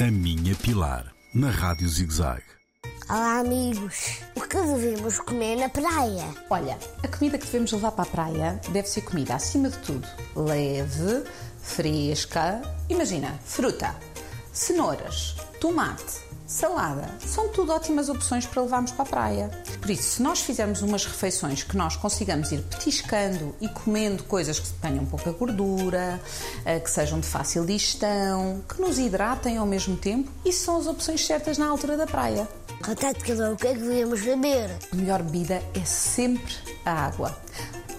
A Minha Pilar, na Rádio ZigZag. Olá, amigos. O que devemos comer na praia? Olha, a comida que devemos levar para a praia deve ser comida, acima de tudo, leve, fresca. Imagina, fruta, cenouras, tomate, salada. São tudo ótimas opções para levarmos para a praia. Por isso, se nós fizermos umas refeições que nós consigamos ir petiscando e comendo coisas que tenham pouca gordura, eh, que sejam de fácil digestão, que nos hidratem ao mesmo tempo, isso são as opções certas na altura da praia. Contate cada um o que é que devemos beber. A melhor bebida é sempre a água.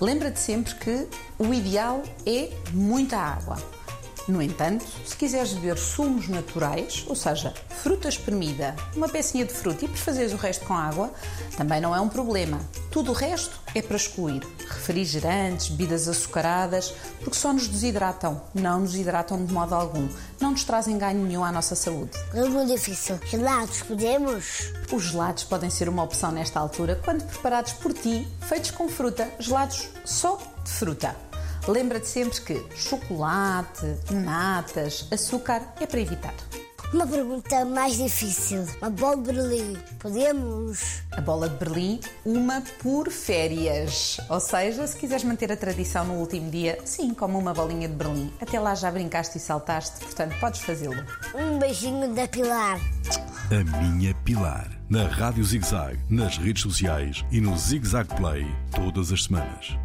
Lembra-te sempre que o ideal é muita água. No entanto, se quiseres beber sumos naturais, ou seja, fruta espremida, uma pecinha de fruta e fazeres o resto com água, também não é um problema. Tudo o resto é para excluir. Refrigerantes, bebidas açucaradas, porque só nos desidratam, não nos hidratam de modo algum, não nos trazem ganho nenhum à nossa saúde. É muito difícil. Gelados podemos? Os gelados podem ser uma opção nesta altura quando preparados por ti, feitos com fruta, gelados só de fruta. Lembra-te sempre que chocolate, natas, açúcar é para evitar. Uma pergunta mais difícil. Uma bola de Berlim. Podemos? A bola de Berlim, uma por férias. Ou seja, se quiseres manter a tradição no último dia, sim, como uma bolinha de Berlim. Até lá já brincaste e saltaste, portanto podes fazê-lo. Um beijinho da Pilar. A Minha Pilar, na Rádio ZigZag, nas redes sociais e no ZigZag Play, todas as semanas.